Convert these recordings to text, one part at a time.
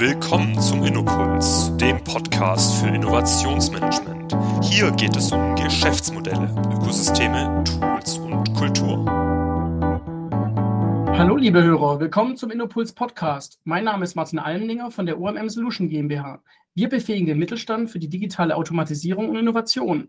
Willkommen zum Innopuls, dem Podcast für Innovationsmanagement. Hier geht es um Geschäftsmodelle, Ökosysteme, Tools und Kultur. Hallo liebe Hörer, willkommen zum Innopuls Podcast. Mein Name ist Martin Almlinger von der OMM Solution GmbH. Wir befähigen den Mittelstand für die digitale Automatisierung und Innovation.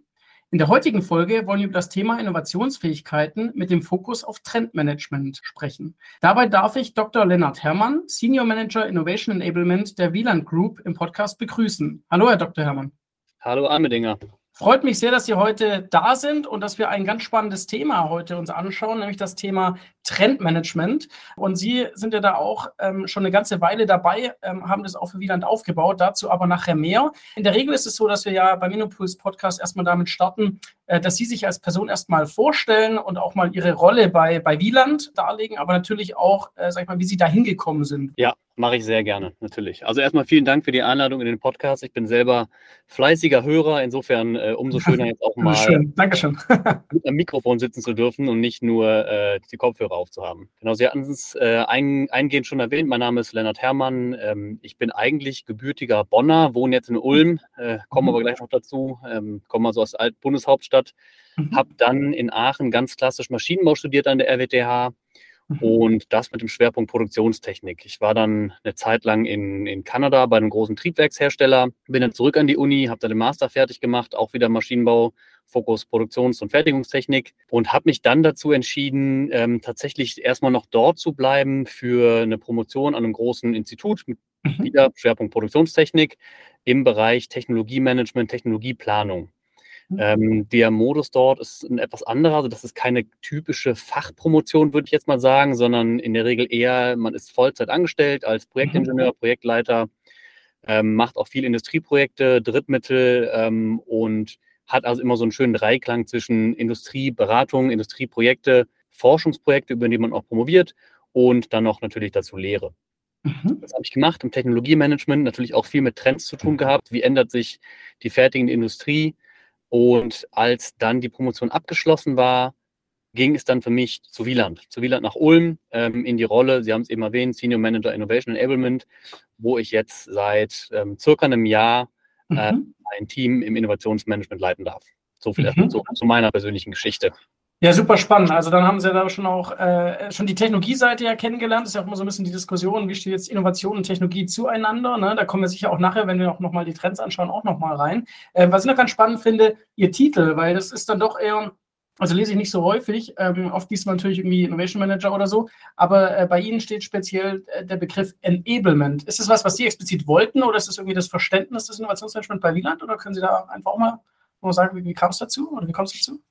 In der heutigen Folge wollen wir über das Thema Innovationsfähigkeiten mit dem Fokus auf Trendmanagement sprechen. Dabei darf ich Dr. Lennart Herrmann, Senior Manager Innovation Enablement der Wieland Group im Podcast begrüßen. Hallo, Herr Dr. Herrmann. Hallo, Armedinger. Freut mich sehr, dass Sie heute da sind und dass wir ein ganz spannendes Thema heute uns anschauen, nämlich das Thema Trendmanagement. Und Sie sind ja da auch ähm, schon eine ganze Weile dabei, ähm, haben das auch für Wieland aufgebaut, dazu aber nachher mehr. In der Regel ist es so, dass wir ja beim Innopuls Podcast erstmal damit starten, dass Sie sich als Person erstmal vorstellen und auch mal Ihre Rolle bei, bei Wieland darlegen, aber natürlich auch, äh, sag ich mal, wie Sie da hingekommen sind. Ja, mache ich sehr gerne, natürlich. Also erstmal vielen Dank für die Einladung in den Podcast. Ich bin selber fleißiger Hörer, insofern äh, umso schöner jetzt auch mal Schön. Dankeschön. mit einem Mikrofon sitzen zu dürfen und nicht nur äh, die Kopfhörer aufzuhaben. Genau, Sie hatten es äh, ein, eingehend schon erwähnt. Mein Name ist Lennart Herrmann. Ähm, ich bin eigentlich gebürtiger Bonner, wohne jetzt in Ulm, äh, komme mhm. aber gleich noch dazu, ähm, komme also aus der Alt Bundeshauptstadt, mhm. habe dann in Aachen ganz klassisch Maschinenbau studiert an der RWTH mhm. und das mit dem Schwerpunkt Produktionstechnik. Ich war dann eine Zeit lang in, in Kanada bei einem großen Triebwerkshersteller, bin dann zurück an die Uni, habe dann den Master fertig gemacht, auch wieder Maschinenbau, Fokus Produktions- und Fertigungstechnik und habe mich dann dazu entschieden, ähm, tatsächlich erstmal noch dort zu bleiben für eine Promotion an einem großen Institut mit mhm. wieder Schwerpunkt Produktionstechnik im Bereich Technologiemanagement, Technologieplanung. Mhm. Ähm, der Modus dort ist ein etwas anderer. Also das ist keine typische Fachpromotion, würde ich jetzt mal sagen, sondern in der Regel eher, man ist Vollzeit angestellt als Projektingenieur, mhm. Projektleiter, ähm, macht auch viele Industrieprojekte, Drittmittel ähm, und hat also immer so einen schönen Dreiklang zwischen Industrieberatung, Industrieprojekte, Forschungsprojekte, über die man auch promoviert und dann noch natürlich dazu Lehre. Mhm. Das habe ich gemacht im Technologiemanagement, natürlich auch viel mit Trends zu tun gehabt. Wie ändert sich die fertigende Industrie? Und als dann die Promotion abgeschlossen war, ging es dann für mich zu Wieland, zu Wieland nach Ulm ähm, in die Rolle, Sie haben es eben erwähnt, Senior Manager Innovation Enablement, wo ich jetzt seit ähm, circa einem Jahr äh, mhm. ein Team im Innovationsmanagement leiten darf. So viel mhm. erstmal zu, zu meiner persönlichen Geschichte. Ja, super spannend. Also dann haben Sie da schon auch äh, schon die Technologieseite ja kennengelernt. Das ist ja auch immer so ein bisschen die Diskussion, wie steht jetzt Innovation und Technologie zueinander. Ne? Da kommen wir sicher auch nachher, wenn wir auch nochmal die Trends anschauen, auch nochmal rein. Äh, was ich noch ganz spannend finde, Ihr Titel, weil das ist dann doch eher, also lese ich nicht so häufig, ähm, oft liest man natürlich irgendwie Innovation Manager oder so, aber äh, bei Ihnen steht speziell äh, der Begriff Enablement. Ist das was, was Sie explizit wollten oder ist das irgendwie das Verständnis des Innovationsmanagements bei Wieland oder können Sie da einfach auch mal, mal sagen, wie, wie kam es dazu oder wie kommt es dazu?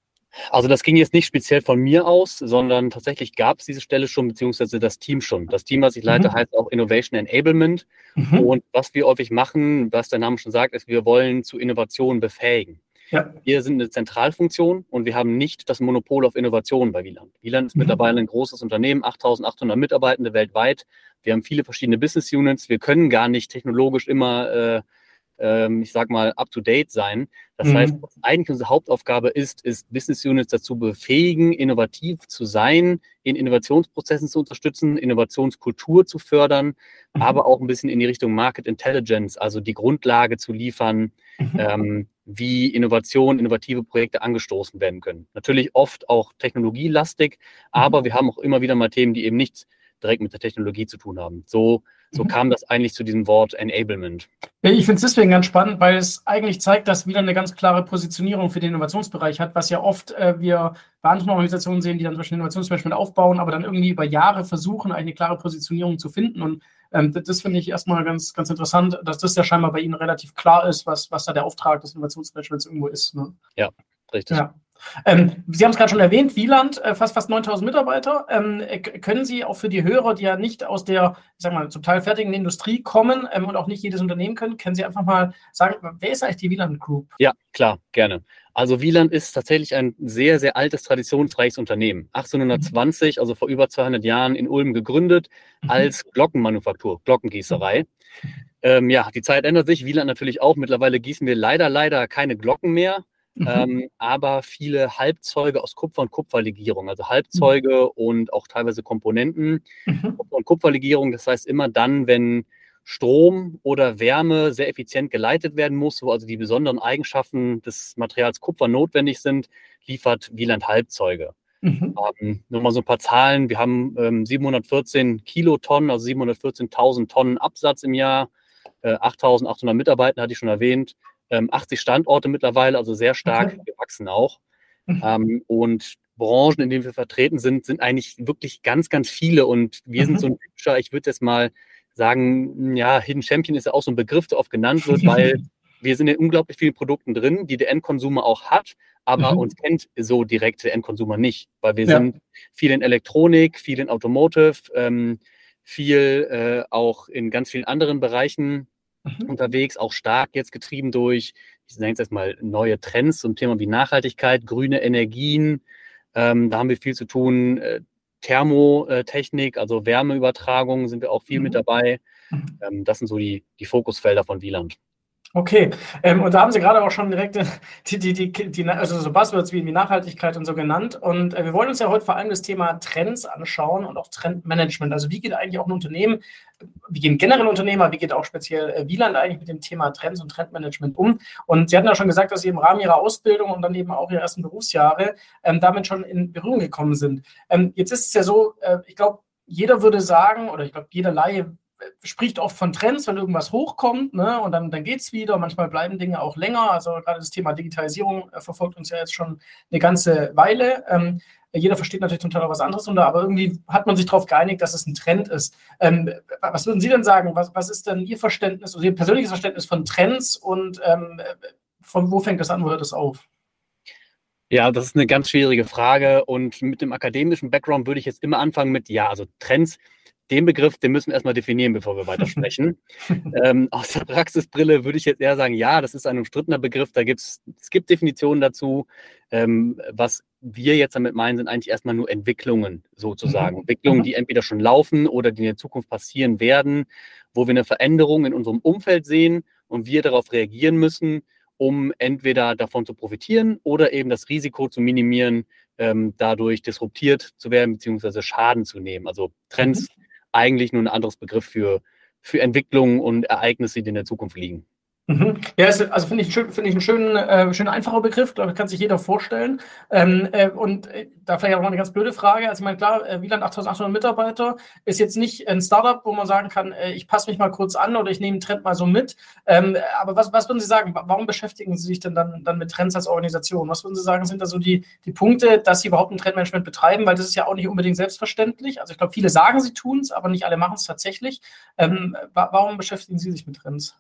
Also das ging jetzt nicht speziell von mir aus, sondern tatsächlich gab es diese Stelle schon, beziehungsweise das Team schon. Das Team, was ich leite, mhm. heißt auch Innovation Enablement. Mhm. Und was wir häufig machen, was der Name schon sagt, ist, wir wollen zu Innovation befähigen. Ja. Wir sind eine Zentralfunktion und wir haben nicht das Monopol auf Innovation bei Wieland. Wieland ist mhm. mittlerweile ein großes Unternehmen, 8800 Mitarbeitende weltweit. Wir haben viele verschiedene Business Units. Wir können gar nicht technologisch immer äh, ähm, ich sag mal, up-to-date sein. Das mhm. heißt, was eigentlich unsere Hauptaufgabe ist, ist Business Units dazu befähigen, innovativ zu sein, in Innovationsprozessen zu unterstützen, Innovationskultur zu fördern, mhm. aber auch ein bisschen in die Richtung Market Intelligence, also die Grundlage zu liefern, mhm. ähm, wie Innovation, innovative Projekte angestoßen werden können. Natürlich oft auch technologielastig, aber mhm. wir haben auch immer wieder mal Themen, die eben nichts direkt mit der Technologie zu tun haben. So so mhm. kam das eigentlich zu diesem Wort Enablement. Ich finde es deswegen ganz spannend, weil es eigentlich zeigt, dass wieder eine ganz klare Positionierung für den Innovationsbereich hat, was ja oft äh, wir bei anderen Organisationen sehen, die dann zum Beispiel Innovationsmanagement aufbauen, aber dann irgendwie über Jahre versuchen, eine klare Positionierung zu finden. Und ähm, das, das finde ich erstmal ganz, ganz interessant, dass das ja scheinbar bei Ihnen relativ klar ist, was, was da der Auftrag des Innovationsmanagements irgendwo ist. Ne? Ja, richtig. Ja. Ähm, Sie haben es gerade schon erwähnt, Wieland, äh, fast, fast 9000 Mitarbeiter. Ähm, äh, können Sie auch für die Hörer, die ja nicht aus der, ich sag mal, zum Teil fertigen Industrie kommen ähm, und auch nicht jedes Unternehmen können, können Sie einfach mal sagen, wer ist eigentlich die Wieland Group? Ja, klar, gerne. Also Wieland ist tatsächlich ein sehr, sehr altes, traditionsreiches Unternehmen. 1820, mhm. also vor über 200 Jahren in Ulm gegründet mhm. als Glockenmanufaktur, Glockengießerei. Mhm. Ähm, ja, die Zeit ändert sich. Wieland natürlich auch. Mittlerweile gießen wir leider, leider keine Glocken mehr. Mhm. Ähm, aber viele Halbzeuge aus Kupfer und Kupferlegierung, also Halbzeuge mhm. und auch teilweise Komponenten. Mhm. Kupfer und Kupferlegierung, das heißt immer dann, wenn Strom oder Wärme sehr effizient geleitet werden muss, wo also die besonderen Eigenschaften des Materials Kupfer notwendig sind, liefert Wieland Halbzeuge. Mhm. Ähm, nur mal so ein paar Zahlen. Wir haben ähm, 714 Kilotonnen, also 714.000 Tonnen Absatz im Jahr, äh, 8.800 Mitarbeiter, hatte ich schon erwähnt, ähm, 80 Standorte mittlerweile, also sehr stark okay. gewachsen auch. Mhm. Ähm, und Branchen, in denen wir vertreten sind, sind eigentlich wirklich ganz, ganz viele. Und wir mhm. sind so ein typischer, ich würde jetzt mal sagen, ja, Hidden Champion ist ja auch so ein Begriff, der oft genannt wird, weil wir sind in unglaublich vielen Produkten drin, die der Endkonsumer auch hat, aber mhm. uns kennt so direkt der Endkonsumer nicht, weil wir ja. sind viel in Elektronik, viel in Automotive, ähm, viel äh, auch in ganz vielen anderen Bereichen mhm. unterwegs, auch stark jetzt getrieben durch, ich nenne es jetzt mal neue Trends zum Thema wie Nachhaltigkeit, grüne Energien. Ähm, da haben wir viel zu tun. Äh, Thermotechnik, also Wärmeübertragung sind wir auch viel mhm. mit dabei. Mhm. Ähm, das sind so die, die Fokusfelder von Wieland. Okay, ähm, und da haben Sie gerade auch schon direkt die, die, die, die, also so Buzzwords wie Nachhaltigkeit und so genannt. Und äh, wir wollen uns ja heute vor allem das Thema Trends anschauen und auch Trendmanagement. Also wie geht eigentlich auch ein Unternehmen, wie gehen generell Unternehmer, wie geht auch speziell äh, Wieland eigentlich mit dem Thema Trends und Trendmanagement um? Und Sie hatten ja schon gesagt, dass Sie im Rahmen Ihrer Ausbildung und dann eben auch Ihrer ersten Berufsjahre ähm, damit schon in Berührung gekommen sind. Ähm, jetzt ist es ja so, äh, ich glaube, jeder würde sagen, oder ich glaube, jeder Laie spricht oft von Trends, wenn irgendwas hochkommt, ne, und dann, dann geht es wieder. Manchmal bleiben Dinge auch länger. Also gerade das Thema Digitalisierung äh, verfolgt uns ja jetzt schon eine ganze Weile. Ähm, jeder versteht natürlich zum Teil auch was anderes unter, aber irgendwie hat man sich darauf geeinigt, dass es ein Trend ist. Ähm, was würden Sie denn sagen? Was, was ist denn Ihr Verständnis, also Ihr persönliches Verständnis von Trends und ähm, von wo fängt das an, wo hört das auf? Ja, das ist eine ganz schwierige Frage und mit dem akademischen Background würde ich jetzt immer anfangen mit, ja, also Trends den Begriff, den müssen wir erstmal definieren, bevor wir weitersprechen. ähm, aus der Praxisbrille würde ich jetzt eher sagen, ja, das ist ein umstrittener Begriff. Da gibt's, es gibt Definitionen dazu. Ähm, was wir jetzt damit meinen, sind eigentlich erstmal nur Entwicklungen sozusagen. Mhm. Entwicklungen, die entweder schon laufen oder die in der Zukunft passieren werden, wo wir eine Veränderung in unserem Umfeld sehen und wir darauf reagieren müssen, um entweder davon zu profitieren oder eben das Risiko zu minimieren, ähm, dadurch disruptiert zu werden bzw. Schaden zu nehmen. Also Trends mhm eigentlich nur ein anderes Begriff für, für Entwicklungen und Ereignisse, die in der Zukunft liegen. Mhm. Ja, also finde ich, find ich einen schönen, äh, schönen einfacher Begriff, glaube ich, kann sich jeder vorstellen. Ähm, äh, und äh, da vielleicht auch noch eine ganz blöde Frage. Also, ich meine, klar, äh, Wieland 8800 Mitarbeiter ist jetzt nicht ein Startup, wo man sagen kann, äh, ich passe mich mal kurz an oder ich nehme einen Trend mal so mit. Ähm, aber was, was würden Sie sagen? Warum beschäftigen Sie sich denn dann, dann mit Trends als Organisation? Was würden Sie sagen, sind da so die, die Punkte, dass Sie überhaupt ein Trendmanagement betreiben? Weil das ist ja auch nicht unbedingt selbstverständlich. Also, ich glaube, viele sagen, sie tun es, aber nicht alle machen es tatsächlich. Ähm, warum beschäftigen Sie sich mit Trends?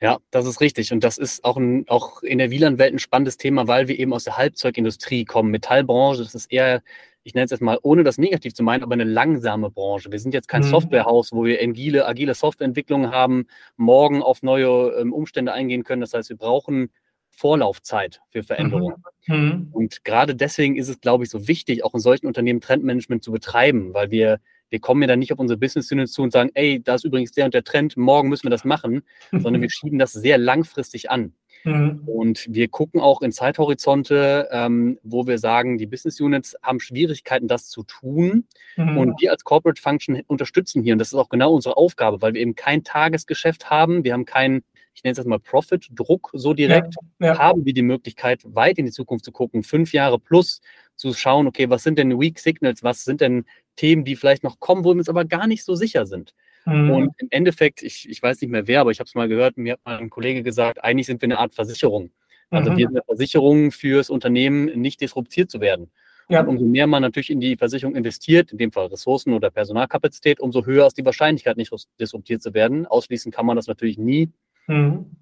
Ja, das ist richtig. Und das ist auch, ein, auch in der Wieland-Welt ein spannendes Thema, weil wir eben aus der Halbzeugindustrie kommen. Metallbranche, das ist eher, ich nenne es jetzt mal, ohne das negativ zu meinen, aber eine langsame Branche. Wir sind jetzt kein mhm. Softwarehaus, wo wir agile, agile Softwareentwicklungen haben, morgen auf neue ähm, Umstände eingehen können. Das heißt, wir brauchen Vorlaufzeit für Veränderungen. Mhm. mhm. Und gerade deswegen ist es, glaube ich, so wichtig, auch in solchen Unternehmen Trendmanagement zu betreiben, weil wir wir kommen ja dann nicht auf unsere Business Units zu und sagen, ey, da ist übrigens der und der Trend, morgen müssen wir das machen, sondern wir schieben das sehr langfristig an. Mhm. Und wir gucken auch in Zeithorizonte, ähm, wo wir sagen, die Business Units haben Schwierigkeiten, das zu tun. Mhm. Und wir als Corporate Function unterstützen hier. Und das ist auch genau unsere Aufgabe, weil wir eben kein Tagesgeschäft haben. Wir haben keinen, ich nenne es jetzt mal Profit-Druck so direkt. Ja, ja. Haben wir die Möglichkeit, weit in die Zukunft zu gucken, fünf Jahre plus zu schauen, okay, was sind denn Weak Signals, was sind denn Themen, die vielleicht noch kommen, wo wir uns aber gar nicht so sicher sind. Mhm. Und im Endeffekt, ich, ich weiß nicht mehr wer, aber ich habe es mal gehört, mir hat mal ein Kollege gesagt, eigentlich sind wir eine Art Versicherung. Also mhm. wir sind eine Versicherung fürs Unternehmen, nicht disruptiert zu werden. Ja. Und umso mehr man natürlich in die Versicherung investiert, in dem Fall Ressourcen oder Personalkapazität, umso höher ist die Wahrscheinlichkeit, nicht disruptiert zu werden. Ausschließen kann man das natürlich nie. Mhm.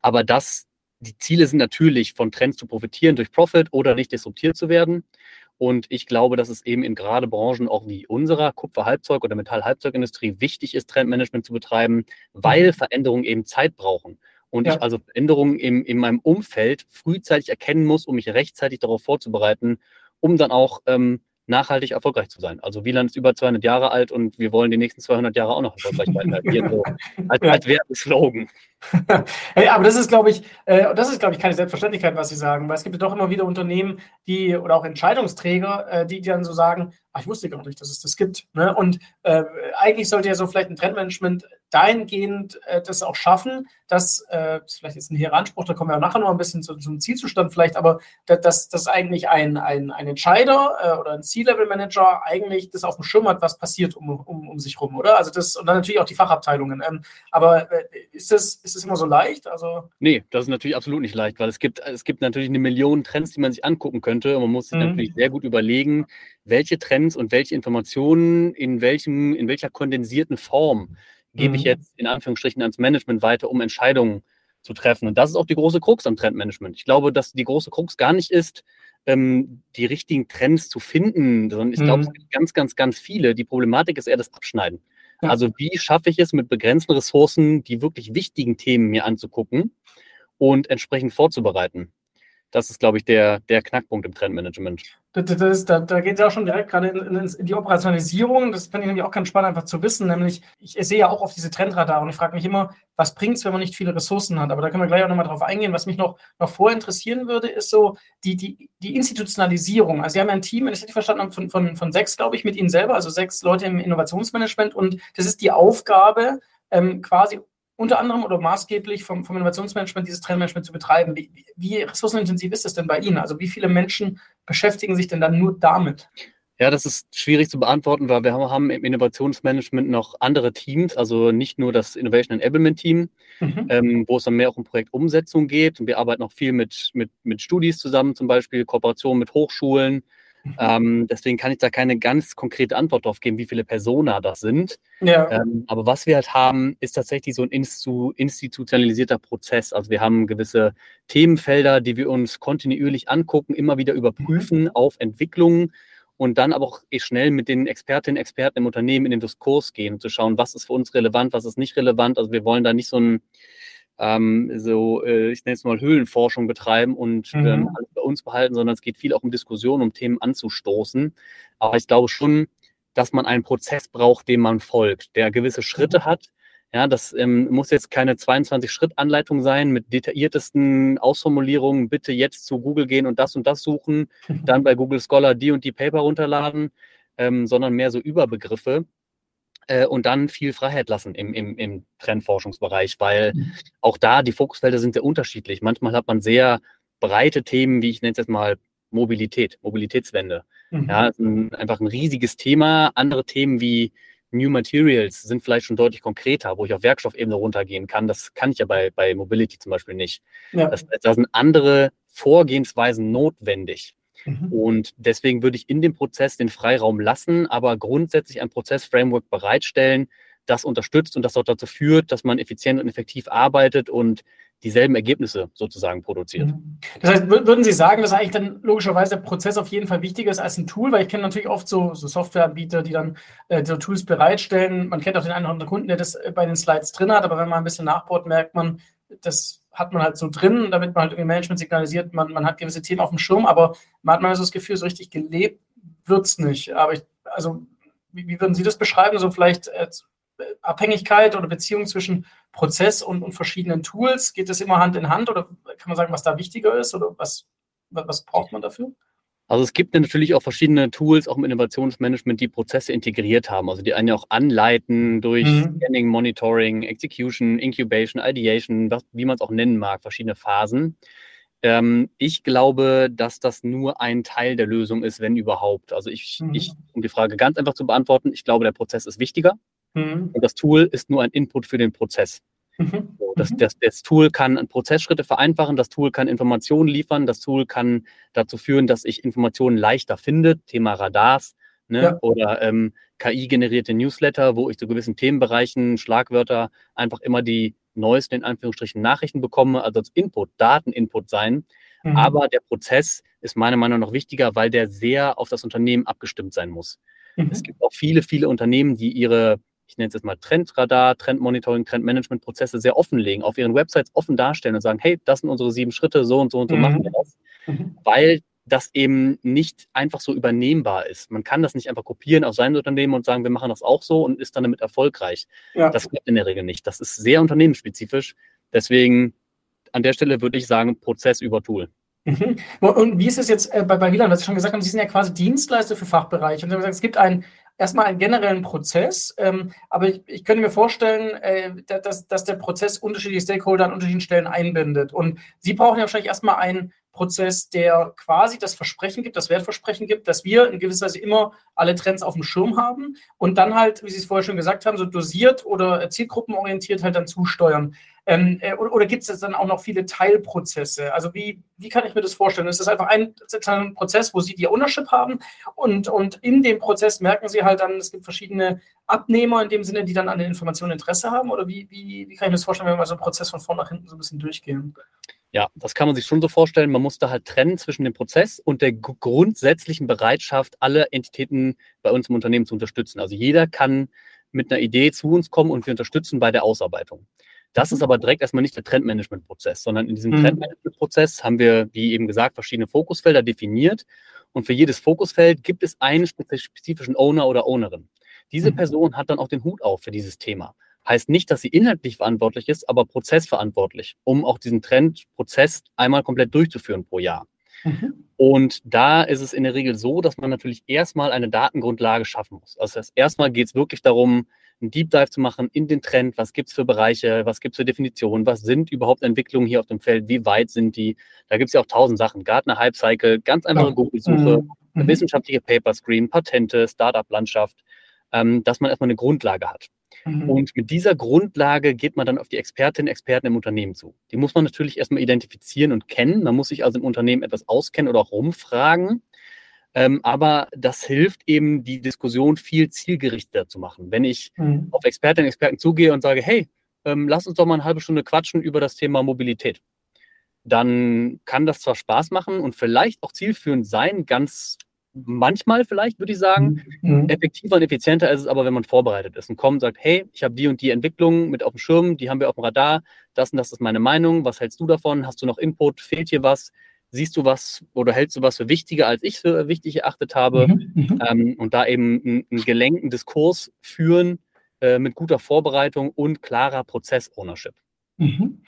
Aber das, die Ziele sind natürlich, von Trends zu profitieren durch Profit oder nicht disruptiert zu werden. Und ich glaube, dass es eben in gerade Branchen auch wie unserer Kupfer-Halbzeug- oder Metall-Halbzeugindustrie wichtig ist, Trendmanagement zu betreiben, weil mhm. Veränderungen eben Zeit brauchen. Und ja. ich also Veränderungen im, in meinem Umfeld frühzeitig erkennen muss, um mich rechtzeitig darauf vorzubereiten, um dann auch ähm, nachhaltig erfolgreich zu sein. Also Wieland ist über 200 Jahre alt und wir wollen die nächsten 200 Jahre auch noch erfolgreich weitergehen. So als, ja. als Werbeslogan. hey, aber das ist, glaube ich, äh, das ist, glaube ich, keine Selbstverständlichkeit, was Sie sagen, weil es gibt ja doch immer wieder Unternehmen, die oder auch Entscheidungsträger, äh, die, die dann so sagen, ach, ich wusste gar nicht, dass es das gibt. Ne? Und äh, eigentlich sollte ja so vielleicht ein Trendmanagement dahingehend äh, das auch schaffen, dass, äh, das ist vielleicht jetzt ein hehrer Anspruch, da kommen wir auch nachher noch ein bisschen zu, zum Zielzustand vielleicht, aber dass, dass eigentlich ein, ein, ein Entscheider äh, oder ein C-Level-Manager eigentlich das auf dem Schirm hat, was passiert um, um, um sich rum, oder? Also das, und dann natürlich auch die Fachabteilungen. Ähm, aber äh, ist, das, ist das immer so leicht? Also nee, das ist natürlich absolut nicht leicht, weil es gibt, es gibt natürlich eine Million Trends, die man sich angucken könnte und man muss sich mhm. natürlich sehr gut überlegen, welche Trends und welche Informationen in, welchem, in welcher kondensierten Form gebe ich mhm. jetzt in Anführungsstrichen ans Management weiter, um Entscheidungen zu treffen. Und das ist auch die große Krux am Trendmanagement. Ich glaube, dass die große Krux gar nicht ist, ähm, die richtigen Trends zu finden, sondern ich mhm. glaube, es mhm. gibt ganz, ganz, ganz viele. Die Problematik ist eher das Abschneiden. Ja. Also wie schaffe ich es mit begrenzten Ressourcen, die wirklich wichtigen Themen mir anzugucken und entsprechend vorzubereiten? Das ist, glaube ich, der, der Knackpunkt im Trendmanagement. Das, das, da, da geht es ja auch schon direkt gerade in, in, in, die Operationalisierung. Das finde ich nämlich auch ganz spannend, einfach zu wissen. Nämlich, ich sehe ja auch auf diese Trendradar und ich frage mich immer, was bringt es, wenn man nicht viele Ressourcen hat? Aber da können wir gleich auch nochmal drauf eingehen. Was mich noch, noch vorher interessieren würde, ist so die, die, die Institutionalisierung. Also, Sie haben ja ein Team, wenn ich richtig verstanden habe, von, von, von sechs, glaube ich, mit Ihnen selber, also sechs Leute im Innovationsmanagement. Und das ist die Aufgabe, ähm, quasi unter anderem oder maßgeblich vom, vom Innovationsmanagement dieses Trendmanagement zu betreiben. Wie, wie, ressourcenintensiv ist das denn bei Ihnen? Also wie viele Menschen beschäftigen sich denn dann nur damit? Ja, das ist schwierig zu beantworten, weil wir haben im Innovationsmanagement noch andere Teams, also nicht nur das Innovation Enablement Team, mhm. ähm, wo es dann mehr auch um Projektumsetzung geht. Und wir arbeiten auch viel mit, mit, mit Studis zusammen, zum Beispiel Kooperation mit Hochschulen. Ähm, deswegen kann ich da keine ganz konkrete Antwort darauf geben, wie viele Persona das sind. Ja. Ähm, aber was wir halt haben, ist tatsächlich so ein institu institutionalisierter Prozess. Also wir haben gewisse Themenfelder, die wir uns kontinuierlich angucken, immer wieder überprüfen mhm. auf Entwicklungen und dann aber auch schnell mit den Expertinnen und Experten im Unternehmen in den Diskurs gehen, zu schauen, was ist für uns relevant, was ist nicht relevant. Also wir wollen da nicht so ein ähm, so, äh, ich nenne es mal Höhlenforschung betreiben und ähm, mhm. ähm, alles bei uns behalten, sondern es geht viel auch um Diskussionen, um Themen anzustoßen. Aber ich glaube schon, dass man einen Prozess braucht, dem man folgt, der gewisse Schritte mhm. hat. Ja, das ähm, muss jetzt keine 22-Schritt-Anleitung sein mit detailliertesten Ausformulierungen. Bitte jetzt zu Google gehen und das und das suchen, dann bei Google Scholar die und die Paper runterladen, ähm, sondern mehr so Überbegriffe äh, und dann viel Freiheit lassen im, im, im Trendforschungsbereich, weil mhm. auch da die Fokusfelder sind sehr unterschiedlich. Manchmal hat man sehr breite Themen, wie ich nenne es jetzt mal Mobilität, Mobilitätswende. Mhm. Ja, ein, einfach ein riesiges Thema. Andere Themen wie New Materials sind vielleicht schon deutlich konkreter, wo ich auf Werkstoffebene runtergehen kann. Das kann ich ja bei, bei Mobility zum Beispiel nicht. Ja. Das, da sind andere Vorgehensweisen notwendig. Mhm. Und deswegen würde ich in dem Prozess den Freiraum lassen, aber grundsätzlich ein Prozessframework bereitstellen, das unterstützt und das auch dazu führt, dass man effizient und effektiv arbeitet und dieselben Ergebnisse sozusagen produziert. Mhm. Das heißt, würden Sie sagen, dass eigentlich dann logischerweise der Prozess auf jeden Fall wichtiger ist als ein Tool? Weil ich kenne natürlich oft so, so Softwareanbieter, die dann äh, so Tools bereitstellen. Man kennt auch den einen oder anderen Kunden, der das äh, bei den Slides drin hat, aber wenn man ein bisschen nachbaut, merkt man, das hat man halt so drin, damit man halt im Management signalisiert, man, man hat gewisse Themen auf dem Schirm, aber man hat mal so das Gefühl, so richtig gelebt wird es nicht. Aber ich, also, wie, wie, würden Sie das beschreiben? So vielleicht äh, Abhängigkeit oder Beziehung zwischen Prozess und, und verschiedenen Tools? Geht das immer Hand in Hand oder kann man sagen, was da wichtiger ist oder was, was braucht man dafür? Also es gibt natürlich auch verschiedene Tools, auch im Innovationsmanagement, die Prozesse integriert haben, also die einen ja auch anleiten durch mhm. Scanning, Monitoring, Execution, Incubation, Ideation, was, wie man es auch nennen mag, verschiedene Phasen. Ähm, ich glaube, dass das nur ein Teil der Lösung ist, wenn überhaupt. Also ich, mhm. ich, um die Frage ganz einfach zu beantworten, ich glaube, der Prozess ist wichtiger mhm. und das Tool ist nur ein Input für den Prozess. Mhm. So, das, mhm. das, das, Tool kann Prozessschritte vereinfachen, das Tool kann Informationen liefern, das Tool kann dazu führen, dass ich Informationen leichter finde, Thema Radars ne? ja. oder ähm, KI-generierte Newsletter, wo ich zu gewissen Themenbereichen, Schlagwörter einfach immer die neuesten, in Anführungsstrichen, Nachrichten bekomme, also als Input, Dateninput sein. Mhm. Aber der Prozess ist meiner Meinung nach noch wichtiger, weil der sehr auf das Unternehmen abgestimmt sein muss. Mhm. Es gibt auch viele, viele Unternehmen, die ihre ich nenne es jetzt mal Trendradar, Trendmonitoring, Trendmanagementprozesse sehr offenlegen, auf ihren Websites offen darstellen und sagen, hey, das sind unsere sieben Schritte, so und so und so mhm. machen wir das. Mhm. Weil das eben nicht einfach so übernehmbar ist. Man kann das nicht einfach kopieren auf sein Unternehmen und sagen, wir machen das auch so und ist dann damit erfolgreich. Ja. Das klappt in der Regel nicht. Das ist sehr unternehmensspezifisch. Deswegen an der Stelle würde ich sagen, Prozess über Tool. Mhm. Und wie ist es jetzt äh, bei, bei Wieland, was Sie schon gesagt haben, Sie sind ja quasi Dienstleister für Fachbereiche. Und Sie haben gesagt, es gibt ein, erstmal einen generellen Prozess, ähm, aber ich, ich, könnte mir vorstellen, äh, dass, dass der Prozess unterschiedliche Stakeholder an unterschiedlichen Stellen einbindet. Und Sie brauchen ja wahrscheinlich erstmal einen Prozess, der quasi das Versprechen gibt, das Wertversprechen gibt, dass wir in gewisser Weise immer alle Trends auf dem Schirm haben und dann halt, wie Sie es vorher schon gesagt haben, so dosiert oder zielgruppenorientiert halt dann zusteuern. Ähm, äh, oder, oder gibt es dann auch noch viele Teilprozesse? Also wie, wie kann ich mir das vorstellen? Ist das einfach ein, ein Prozess, wo Sie die Ownership haben und, und in dem Prozess merken Sie halt dann, es gibt verschiedene Abnehmer in dem Sinne, die dann an den Informationen Interesse haben? Oder wie, wie, wie kann ich mir das vorstellen, wenn wir mal so einen Prozess von vorn nach hinten so ein bisschen durchgehen? Ja, das kann man sich schon so vorstellen. Man muss da halt trennen zwischen dem Prozess und der grundsätzlichen Bereitschaft, alle Entitäten bei uns im Unternehmen zu unterstützen. Also jeder kann mit einer Idee zu uns kommen und wir unterstützen bei der Ausarbeitung. Das ist aber direkt erstmal nicht der Trendmanagement-Prozess, sondern in diesem mhm. Trendmanagement-Prozess haben wir, wie eben gesagt, verschiedene Fokusfelder definiert. Und für jedes Fokusfeld gibt es einen spezifischen Owner oder Ownerin. Diese mhm. Person hat dann auch den Hut auf für dieses Thema. Heißt nicht, dass sie inhaltlich verantwortlich ist, aber prozessverantwortlich, um auch diesen Trendprozess einmal komplett durchzuführen pro Jahr. Mhm. Und da ist es in der Regel so, dass man natürlich erstmal eine Datengrundlage schaffen muss. Also das erstmal geht es wirklich darum, einen Deep Dive zu machen in den Trend, was gibt es für Bereiche, was gibt es für Definitionen, was sind überhaupt Entwicklungen hier auf dem Feld, wie weit sind die. Da gibt es ja auch tausend Sachen. Gartner Hype Cycle, ganz einfache Google-Suche, mhm. mhm. wissenschaftliche Paper Screen, Patente, Startup-Landschaft, ähm, dass man erstmal eine Grundlage hat. Mhm. Und mit dieser Grundlage geht man dann auf die Expertinnen und Experten im Unternehmen zu. Die muss man natürlich erstmal identifizieren und kennen. Man muss sich also im Unternehmen etwas auskennen oder auch rumfragen. Ähm, aber das hilft eben, die Diskussion viel zielgerichteter zu machen. Wenn ich mhm. auf Expertinnen und Experten zugehe und sage, hey, ähm, lass uns doch mal eine halbe Stunde quatschen über das Thema Mobilität, dann kann das zwar Spaß machen und vielleicht auch zielführend sein, ganz manchmal vielleicht, würde ich sagen. Mhm. mhm. Effektiver und effizienter ist es aber, wenn man vorbereitet ist und kommt und sagt, hey, ich habe die und die Entwicklung mit auf dem Schirm, die haben wir auf dem Radar, das und das ist meine Meinung, was hältst du davon? Hast du noch Input? Fehlt hier was? Siehst du was oder hältst du was für wichtiger, als ich für wichtig erachtet habe? Mhm. mhm. Ähm, und da eben einen, einen gelenkten Diskurs führen äh, mit guter Vorbereitung und klarer Prozess-Ownership. Mhm.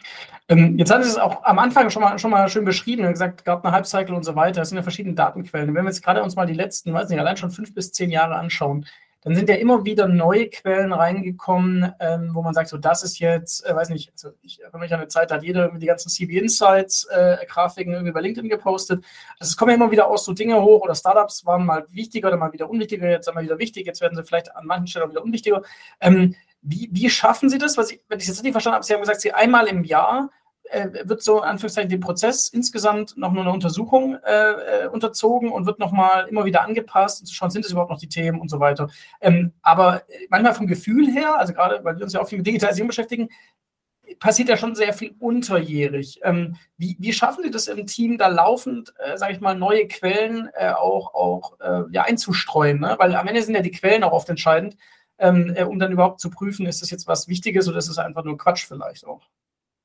Ähm, jetzt haben Sie es auch am Anfang schon mal, schon mal schön beschrieben, gesagt, Gartner Hype und so weiter. Das sind ja verschiedene Datenquellen. Wenn wir jetzt gerade uns mal die letzten, weiß nicht, allein schon fünf bis zehn Jahre anschauen, dann sind ja immer wieder neue Quellen reingekommen, ähm, wo man sagt, so das ist jetzt, äh, weiß nicht, also ich erinnere mich an eine Zeit, da hat jeder die ganzen CB Insights äh, Grafiken irgendwie bei LinkedIn gepostet. Also es kommen ja immer wieder auch so Dinge hoch oder Startups waren mal wichtiger oder mal wieder unwichtiger, jetzt sind wir wieder wichtig, jetzt werden sie vielleicht an manchen Stellen auch wieder unwichtiger. Ähm, wie, wie schaffen Sie das? Was ich, wenn ich jetzt richtig verstanden habe, Sie haben gesagt, Sie einmal im Jahr äh, wird so, Anführungszeichen, dem Prozess insgesamt noch nur eine Untersuchung äh, äh unterzogen und wird nochmal immer wieder angepasst, um zu schauen, sind es überhaupt noch die Themen und so weiter. Ähm, aber manchmal vom Gefühl her, also gerade, weil wir uns ja auch viel mit Digitalisierung beschäftigen, passiert ja schon sehr viel unterjährig. Ähm, wie, wie, schaffen Sie das im Team, da laufend, äh, sage ich mal, neue Quellen äh, auch, auch äh, ja, einzustreuen? Ne? Weil am Ende sind ja die Quellen auch oft entscheidend ähm, äh, um dann überhaupt zu prüfen, ist das jetzt was Wichtiges oder ist es einfach nur Quatsch vielleicht auch?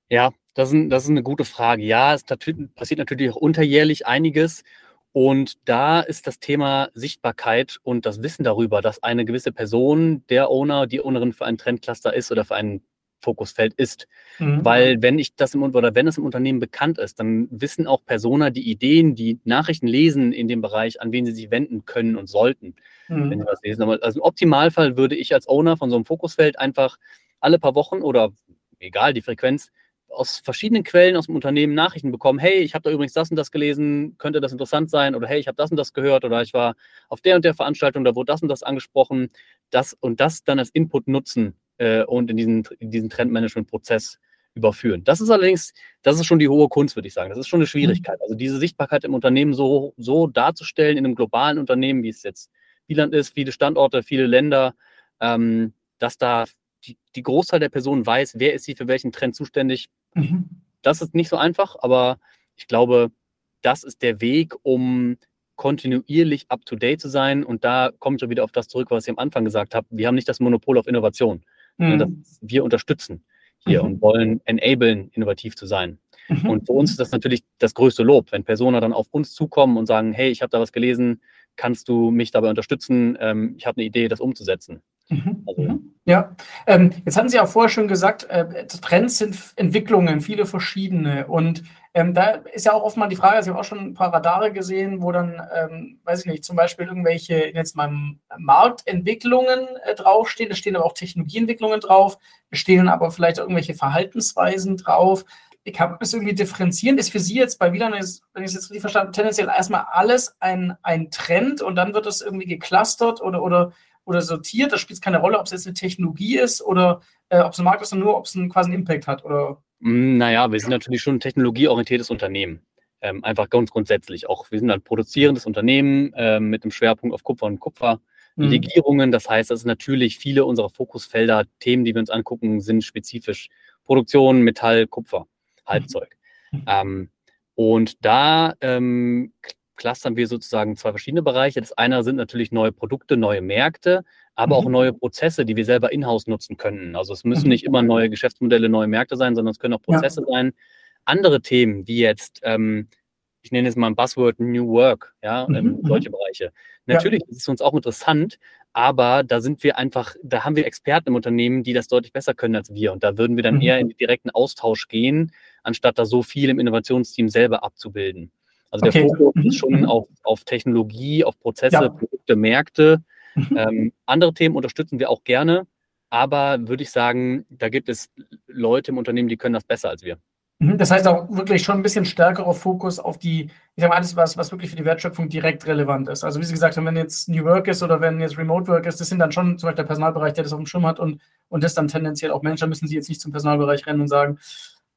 Ja, das ist, das ist eine gute Frage. Ja, es passiert natürlich auch unterjährlich einiges. Und da ist das Thema Sichtbarkeit und das Wissen darüber, dass eine gewisse Person, der Owner, die Ownerin für ein Trendcluster ist oder für einen Fokusfeld ist. Mhm. Weil wenn ich das im oder wenn es im Unternehmen bekannt ist, dann wissen auch Persona die Ideen, die Nachrichten lesen in dem Bereich, an wen sie sich wenden können und sollten, mhm. wenn sie was lesen. Also im Optimalfall würde ich als Owner von so einem Fokusfeld einfach alle paar Wochen oder egal die Frequenz aus verschiedenen Quellen aus dem Unternehmen Nachrichten bekommen, hey, ich habe da übrigens das und das gelesen, könnte das interessant sein oder hey, ich habe das und das gehört oder ich war auf der und der Veranstaltung, da wurde das und das angesprochen, das und das dann als Input nutzen äh, und in diesen, in diesen Trendmanagement-Prozess überführen. Das ist allerdings, das ist schon die hohe Kunst, würde ich sagen. Das ist schon eine Schwierigkeit. Also diese Sichtbarkeit im Unternehmen so, so darzustellen, in einem globalen Unternehmen, wie es jetzt Wieland ist, viele Standorte, viele Länder, ähm, dass da die, die, Großteil der Personen weiß, wer ist sie für welchen Trend zuständig. Mhm. Das ist nicht so einfach, aber ich glaube, das ist der Weg, um kontinuierlich up-to-date zu sein. Und da komme ich schon wieder auf das zurück, was ich am Anfang gesagt habe. Wir haben nicht das Monopol auf Innovation. Mhm. wir unterstützen hier mhm. und wollen enablen, innovativ zu sein. Mhm. Und für uns ist das natürlich das größte Lob, wenn Personen dann auf uns zukommen und sagen, hey, ich habe da was gelesen, kannst du mich dabei unterstützen? Ähm, ich habe eine Idee, das umzusetzen. Mhm. Also, mhm. Ja, ähm, jetzt hatten Sie auch vorher schon gesagt, äh, Trends sind Entwicklungen, viele verschiedene. Und ähm, da ist ja auch oft mal die Frage, also ich habe auch schon ein paar Radare gesehen, wo dann, ähm, weiß ich nicht, zum Beispiel irgendwelche jetzt mal Marktentwicklungen äh, draufstehen, da stehen aber auch Technologieentwicklungen drauf, da stehen aber vielleicht irgendwelche Verhaltensweisen drauf. Ich habe es irgendwie differenzieren. Ist für Sie jetzt bei WLAN, wenn ich es jetzt richtig verstanden habe, tendenziell erstmal alles ein, ein Trend und dann wird es irgendwie geclustert oder, oder oder sortiert. Da spielt es keine Rolle, ob es jetzt eine Technologie ist oder äh, ob es ein Markt ist, sondern nur, ob es einen, quasi einen Impact hat. Oder? Mm, naja, wir sind natürlich schon ein technologieorientiertes Unternehmen. Ähm, einfach ganz grundsätzlich. Auch wir sind ein produzierendes Unternehmen äh, mit einem Schwerpunkt auf Kupfer und Kupferlegierungen. Mhm. Das heißt, dass natürlich viele unserer Fokusfelder, Themen, die wir uns angucken, sind spezifisch Produktion, Metall, Kupfer, Halbzeug. Mhm. Ähm, und da ähm, clustern wir sozusagen zwei verschiedene Bereiche. Das eine sind natürlich neue Produkte, neue Märkte, aber mhm. auch neue Prozesse, die wir selber in-house nutzen können. Also es müssen mhm. nicht immer neue Geschäftsmodelle, neue Märkte sein, sondern es können auch Prozesse ja. sein. Andere Themen, wie jetzt, ähm, ich nenne es mal ein Buzzword New Work, ja, mhm. ähm, solche Bereiche. Natürlich ja. ist es uns auch interessant, aber da sind wir einfach, da haben wir Experten im Unternehmen, die das deutlich besser können als wir. Und da würden wir dann mhm. eher in den direkten Austausch gehen, anstatt da so viel im Innovationsteam selber abzubilden. Also okay. der Fokus mhm. ist schon mhm. auf, auf Technologie, auf Prozesse, ja. Produkte, Märkte. Mhm. Ähm, andere Themen unterstützen wir auch gerne, aber würde ich sagen, da gibt es Leute im Unternehmen, die können das besser als wir. Mhm. Das heißt auch wirklich schon ein bisschen stärkerer Fokus auf die, ich sage mal, alles, was, was wirklich für die Wertschöpfung direkt relevant ist. Also wie Sie gesagt haben, wenn jetzt New Work ist oder wenn jetzt Remote Work ist, das sind dann schon zum Beispiel der Personalbereich, der das auf dem Schirm hat und, und das dann tendenziell auch Menschen, müssen Sie jetzt nicht zum Personalbereich rennen und sagen,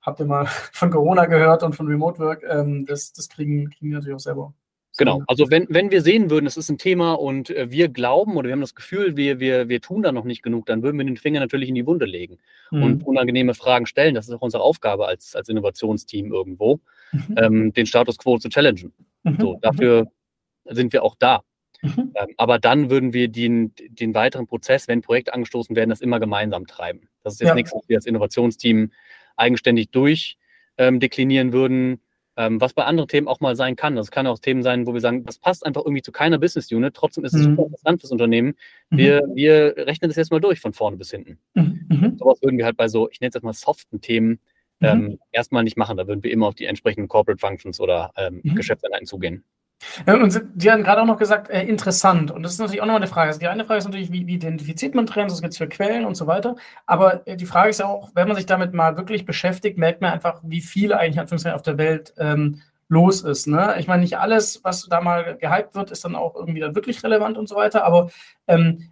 habt ihr mal von Corona gehört und von Remote Work. Ähm, das, das kriegen, kriegen wir natürlich auch selber. Genau, also wenn, wenn wir sehen würden, es ist ein Thema und äh, wir glauben oder wir haben das Gefühl, wir, wir, wir tun da noch nicht genug, dann würden wir den Finger natürlich in die Wunde legen mhm. und unangenehme Fragen stellen. Das ist auch unsere Aufgabe als, als Innovationsteam irgendwo, mhm. ähm, den Status quo zu challengen. Mhm. So, dafür sind wir auch da. Mhm. Ähm, aber dann würden wir den, den weiteren Prozess, wenn Projekte angestoßen werden, das immer gemeinsam treiben. Das ist jetzt ja. nichts, was wir als Innovationsteam eigenständig durchdeklinieren ähm, würden, ähm, was bei anderen Themen auch mal sein kann. Das kann auch Themen sein, wo wir sagen, das passt einfach irgendwie zu keiner Business Unit, trotzdem ist es mhm. super interessant fürs Unternehmen. Mhm. Wir, mhm. wir rechnen das jetzt mal durch von vorne bis hinten. Mhm. mhm. Sowas würden wir halt bei so, ich nenne es jetzt mal soften Themen, mhm. ähm, erstmal nicht machen. Da würden wir immer auf die entsprechenden Corporate Functions oder ähm, Geschäftseinheiten zugehen. Und Sie haben gerade auch noch gesagt, äh, interessant. Und das ist natürlich auch nochmal eine Frage. Also die eine Frage ist natürlich, wie, wie identifiziert man Trends, was gibt es für Quellen und so weiter. Aber äh, die Frage ist ja auch, wenn man sich damit mal wirklich beschäftigt, merkt man einfach, wie viel eigentlich auf der Welt ähm, los ist. Ne? Ich meine, nicht alles, was da mal gehypt wird, ist dann auch irgendwie dann wirklich relevant und so weiter. Aber ähm,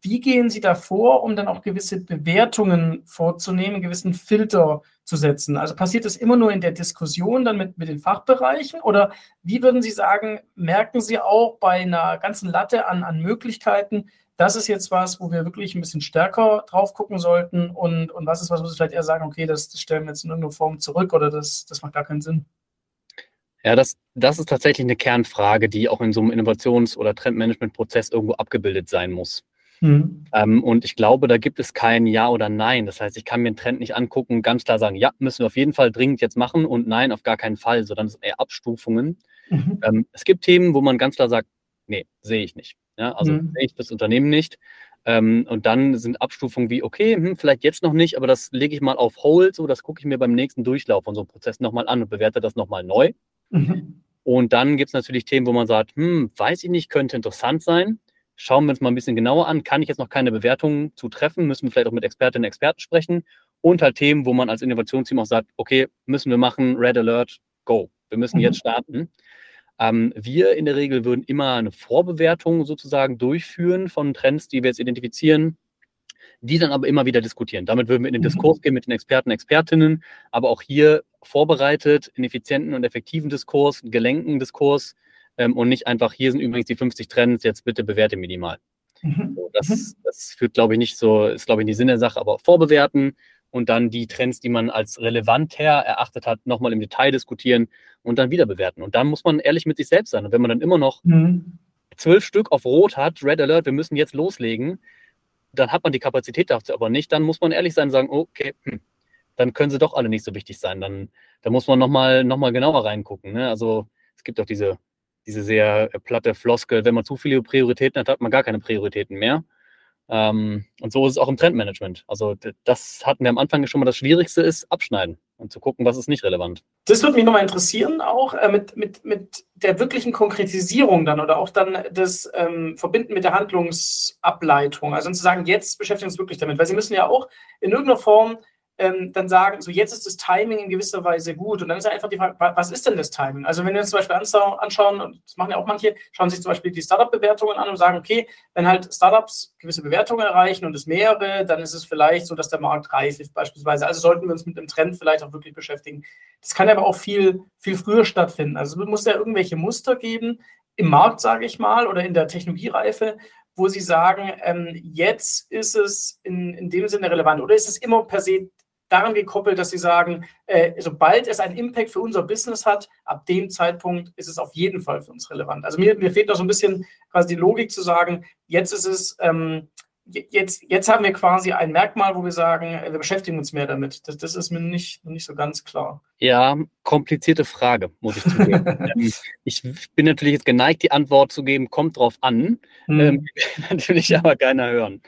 wie gehen Sie da vor, um dann auch gewisse Bewertungen vorzunehmen, gewissen Filter zu setzen? Also passiert das immer nur in der Diskussion dann mit, mit den Fachbereichen oder wie würden Sie sagen, merken Sie auch bei einer ganzen Latte an, an Möglichkeiten, das ist jetzt was, wo wir wirklich ein bisschen stärker drauf gucken sollten und, und was ist was, wo Sie vielleicht eher sagen, okay, das, das stellen wir jetzt in irgendeiner Form zurück oder das, das macht gar keinen Sinn? Ja, das, das ist tatsächlich eine Kernfrage, die auch in so einem Innovations- oder Trendmanagement-Prozess irgendwo abgebildet sein muss. Mhm. Ähm, und ich glaube, da gibt es kein Ja oder Nein. Das heißt, ich kann mir einen Trend nicht angucken, ganz klar sagen, ja, müssen wir auf jeden Fall dringend jetzt machen und nein, auf gar keinen Fall, sondern es sind eher Abstufungen. Mhm. Ähm, es gibt Themen, wo man ganz klar sagt, nee, sehe ich nicht. Ja, also mhm. sehe ich das Unternehmen nicht. Ähm, und dann sind Abstufungen wie, okay, hm, vielleicht jetzt noch nicht, aber das lege ich mal auf Hold, so das gucke ich mir beim nächsten Durchlauf von so einem Prozess nochmal an und bewerte das nochmal neu. Mhm. Und dann gibt es natürlich Themen, wo man sagt, hm, weiß ich nicht, könnte interessant sein schauen wir uns mal ein bisschen genauer an. Kann ich jetzt noch keine Bewertungen zu treffen? Müssen wir vielleicht auch mit Expertinnen und Experten sprechen? Und halt Themen, wo man als Innovationsteam auch sagt, okay, müssen wir machen, Red Alert, go. Wir müssen mhm. jetzt starten. Ähm, wir in der Regel würden immer eine Vorbewertung sozusagen durchführen von Trends, die wir jetzt identifizieren, die dann aber immer wieder diskutieren. Damit würden wir in den mhm. Diskurs gehen mit den Experten, Expertinnen, aber auch hier vorbereitet, einen effizienten und effektiven Diskurs, einen gelenkten Diskurs, ähm, und nicht einfach, hier sind übrigens die 50 Trends, jetzt bitte bewerte minimal. Mhm. So, das, mhm. das führt, glaube ich, nicht so, ist, glaube ich, die Sinn der Sache, aber vorbewerten und dann die Trends, die man als relevanter erachtet hat, nochmal im Detail diskutieren und dann wieder bewerten. Und dann muss man ehrlich mit sich selbst sein. Und wenn man dann immer noch mhm. zwölf Stück auf Rot hat, Red Alert, wir müssen jetzt loslegen, dann hat man die Kapazität dazu aber nicht. Dann muss man ehrlich sein und sagen, okay, hm, dann können sie doch alle nicht so wichtig sein. Dann, dann muss man nochmal noch mal genauer reingucken. Ne? Also es gibt auch diese diese sehr äh, platte Floskel, wenn man zu viele Prioritäten hat, hat man gar keine Prioritäten mehr. Ähm, und so ist es auch im Trendmanagement. Also das hatten wir am Anfang schon mal. Das Schwierigste ist abschneiden und zu gucken, was ist nicht relevant. Das würde mich nochmal interessieren, auch äh, mit, mit, mit der wirklichen Konkretisierung dann oder auch dann das ähm, Verbinden mit der Handlungsableitung. Also zu sagen, jetzt beschäftigen wir uns wirklich damit, weil Sie müssen ja auch in irgendeiner Form ähm, dann sagen, so jetzt ist das Timing in gewisser Weise gut. Und dann ist ja einfach die Frage, was ist denn das Timing? Also wenn wir uns zum Beispiel anschauen, und das machen ja auch manche, schauen sich zum Beispiel die Startup-Bewertungen an und sagen, okay, wenn halt Startups gewisse Bewertungen erreichen und es mehrere, dann ist es vielleicht so, dass der Markt reif ist beispielsweise. Also sollten wir uns mit dem Trend vielleicht auch wirklich beschäftigen. Das kann aber auch viel, viel früher stattfinden. Also es muss ja irgendwelche Muster geben im Markt, sage ich mal, oder in der Technologiereife, wo Sie sagen, ähm, jetzt ist es in, in dem Sinne relevant oder ist es immer per se daran gekoppelt, dass sie sagen, äh, sobald es einen Impact für unser Business hat, ab dem Zeitpunkt ist es auf jeden Fall für uns relevant. Also mir, mir fehlt noch so ein bisschen quasi die Logik zu sagen, jetzt ist es, ähm, jetzt, jetzt haben wir quasi ein Merkmal, wo wir sagen, äh, wir beschäftigen uns mehr damit. Das, das ist mir nicht, nicht so ganz klar. Ja, komplizierte Frage, muss ich zugeben. Ähm, ich bin natürlich jetzt geneigt, die Antwort zu geben, kommt drauf an. Hm. Ähm, natürlich aber keiner hören.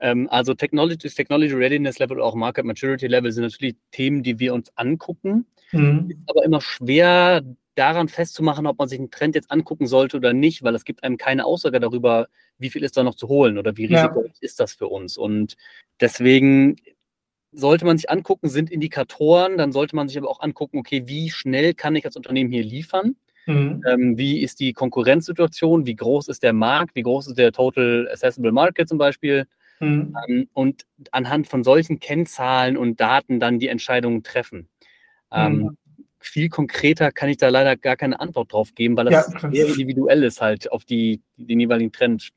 Ähm, also Technology, Technology Readiness Level oder auch Market Maturity Level sind natürlich Themen, die wir uns angucken. Mhm. Ist aber immer schwer daran festzumachen, ob man sich einen Trend jetzt angucken sollte oder nicht, weil es gibt einem keine Aussage darüber, wie viel ist da noch zu holen oder wie risikoreich ja. ist das für uns. Und deswegen sollte man sich angucken, sind Indikatoren, dann sollte man sich aber auch angucken, okay, wie schnell kann ich als Unternehmen hier liefern? Mhm. Ähm, wie ist die Konkurrenzsituation? Wie groß ist der Markt? Wie groß ist der Total Accessible Market zum Beispiel? Mhm. Ähm, und anhand von solchen Kennzahlen und Daten dann die Entscheidungen treffen. Ähm, mhm. Viel konkreter kann ich da leider gar keine Antwort drauf geben, weil das ja, sehr individuell ist halt auf die, den jeweiligen Trend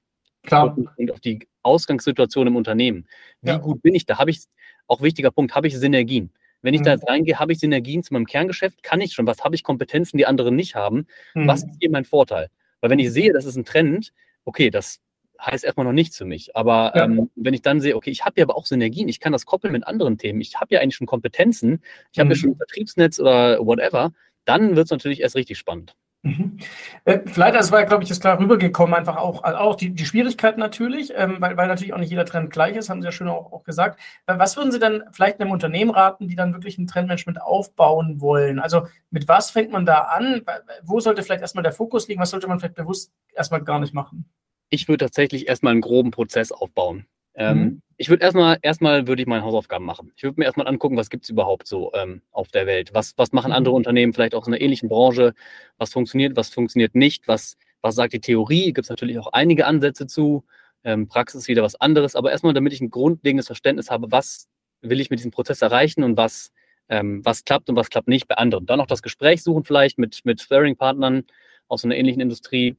klar. und auf die Ausgangssituation im Unternehmen. Wie ja. gut bin ich da? Habe ich, auch wichtiger Punkt, habe ich Synergien? Wenn ich mhm. da jetzt reingehe, habe ich Synergien zu meinem Kerngeschäft? Kann ich schon? Was habe ich Kompetenzen, die andere nicht haben? Mhm. Was ist hier mein Vorteil? Weil wenn ich sehe, das ist ein Trend, okay, das heißt erstmal noch nichts für mich. Aber ja. ähm, wenn ich dann sehe, okay, ich habe ja aber auch Synergien, ich kann das koppeln mit anderen Themen, ich habe ja eigentlich schon Kompetenzen, ich habe mhm. ja schon ein Vertriebsnetz oder whatever, dann wird es natürlich erst richtig spannend. Mhm. Äh, vielleicht, das war ja, glaube ich, jetzt klar rübergekommen, einfach auch, also auch die, die Schwierigkeit natürlich, ähm, weil, weil natürlich auch nicht jeder Trend gleich ist, haben Sie ja schön auch, auch gesagt. Äh, was würden Sie denn vielleicht einem Unternehmen raten, die dann wirklich ein Trendmanagement aufbauen wollen? Also mit was fängt man da an? Wo sollte vielleicht erstmal der Fokus liegen? Was sollte man vielleicht bewusst erstmal gar nicht machen? Ich würde tatsächlich erstmal einen groben Prozess aufbauen. Ähm, mhm. Ich würde erstmal, erstmal würde ich meine Hausaufgaben machen. Ich würde mir erstmal angucken, was gibt es überhaupt so ähm, auf der Welt? Was, was machen andere mhm. Unternehmen vielleicht auch in einer ähnlichen Branche? Was funktioniert, was funktioniert nicht? Was, was sagt die Theorie? Gibt es natürlich auch einige Ansätze zu. Ähm, Praxis wieder was anderes. Aber erstmal, damit ich ein grundlegendes Verständnis habe, was will ich mit diesem Prozess erreichen und was, ähm, was klappt und was klappt nicht bei anderen. Dann noch das Gespräch suchen vielleicht mit, mit Sparing-Partnern aus einer ähnlichen Industrie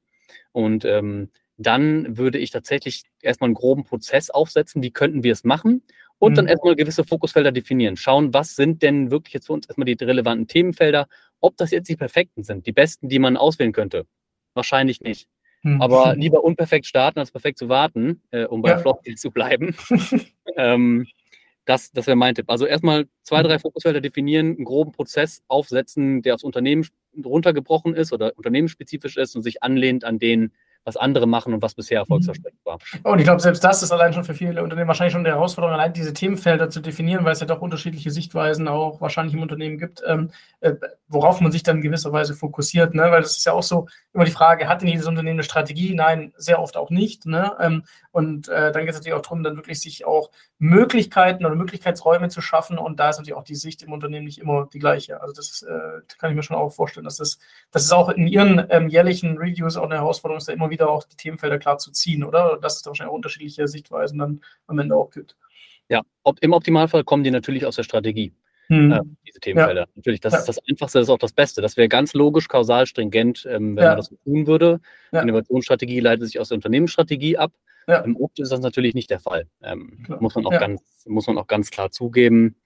und ähm, dann würde ich tatsächlich erstmal einen groben Prozess aufsetzen, wie könnten wir es machen und mhm. dann erstmal gewisse Fokusfelder definieren. Schauen, was sind denn wirklich jetzt für uns erstmal die relevanten Themenfelder, ob das jetzt die perfekten sind, die besten, die man auswählen könnte. Wahrscheinlich nicht. Mhm. Aber lieber unperfekt starten, als perfekt zu warten, äh, um bei ja. Flopdeal zu bleiben. ähm, das, das wäre mein Tipp. Also erstmal zwei, drei Fokusfelder definieren, einen groben Prozess aufsetzen, der aufs Unternehmen runtergebrochen ist oder unternehmensspezifisch ist und sich anlehnt an den was andere machen und was bisher erfolgsversprechend war. Oh, und ich glaube, selbst das ist allein schon für viele Unternehmen wahrscheinlich schon eine Herausforderung, allein diese Themenfelder zu definieren, weil es ja doch unterschiedliche Sichtweisen auch wahrscheinlich im Unternehmen gibt, ähm, äh, worauf man sich dann in gewisser Weise fokussiert. Ne? Weil das ist ja auch so immer die Frage, hat denn jedes Unternehmen eine Strategie? Nein, sehr oft auch nicht. Ne? Ähm, und äh, dann geht es natürlich auch darum, dann wirklich sich auch Möglichkeiten oder Möglichkeitsräume zu schaffen. Und da ist natürlich auch die Sicht im Unternehmen nicht immer die gleiche. Also das ist, äh, kann ich mir schon auch vorstellen, dass das, das ist auch in Ihren ähm, jährlichen Reviews auch eine Herausforderung ist, da immer wieder auch die Themenfelder klar zu ziehen, oder? Dass es da wahrscheinlich auch unterschiedliche Sichtweisen dann am Ende auch gibt. Ja, ob, im Optimalfall kommen die natürlich aus der Strategie. Hm. Äh, diese Themenfelder. Ja. Natürlich, das ja. ist das Einfachste, das ist auch das Beste. Das wäre ganz logisch, kausal, stringent, ähm, wenn ja. man das so tun würde. Innovationsstrategie leitet sich aus der Unternehmensstrategie ab. Im Opt ist das natürlich nicht der Fall. Ähm, muss, man auch ganz, muss man auch ganz klar zugeben.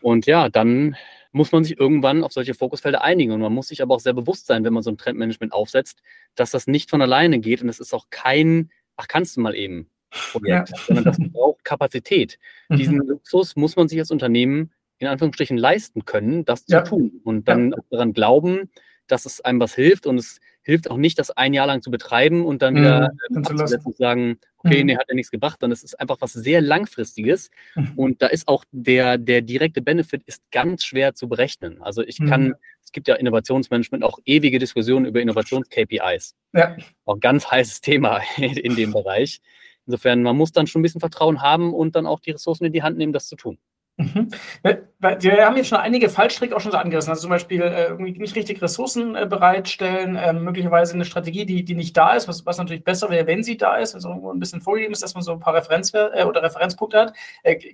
Und ja, dann muss man sich irgendwann auf solche Fokusfelder einigen. Und man muss sich aber auch sehr bewusst sein, wenn man so ein Trendmanagement aufsetzt, dass das nicht von alleine geht und es ist auch kein, ach, kannst du mal eben Projekt, ja. sondern das braucht Kapazität. Mhm. Diesen Luxus muss man sich als Unternehmen in Anführungsstrichen leisten können, das zu ja. tun und dann ja. daran glauben, dass es einem was hilft und es hilft auch nicht, das ein Jahr lang zu betreiben und dann wieder Mhm, ähm, zu lassen. abzusetzen sagen, okay, Mhm. nee, hat ja nichts gebracht, sondern es ist einfach was sehr Langfristiges Mhm. und da ist auch der, der direkte Benefit ist ganz schwer zu berechnen. Also ich kann, Mhm. es gibt ja Innovationsmanagement auch ewige Diskussionen über Innovations-KPIs. Ja. Auch ein ganz heißes Thema in dem Bereich. Insofern, man muss dann schon ein bisschen Vertrauen haben und dann auch die Ressourcen in die Hand nehmen, das zu tun. Mhm. Wir haben jetzt schon einige Fallstricke auch schon so angerissen. Also zum Beispiel äh, irgendwie nicht richtig Ressourcen äh, bereitstellen, ähm, möglicherweise eine Strategie, die, die nicht da ist, was, was natürlich besser wäre, wenn sie da ist, also irgendwo ein bisschen vorgegeben ist, dass man so ein paar Referenz äh, oder Referenzpunkte hat.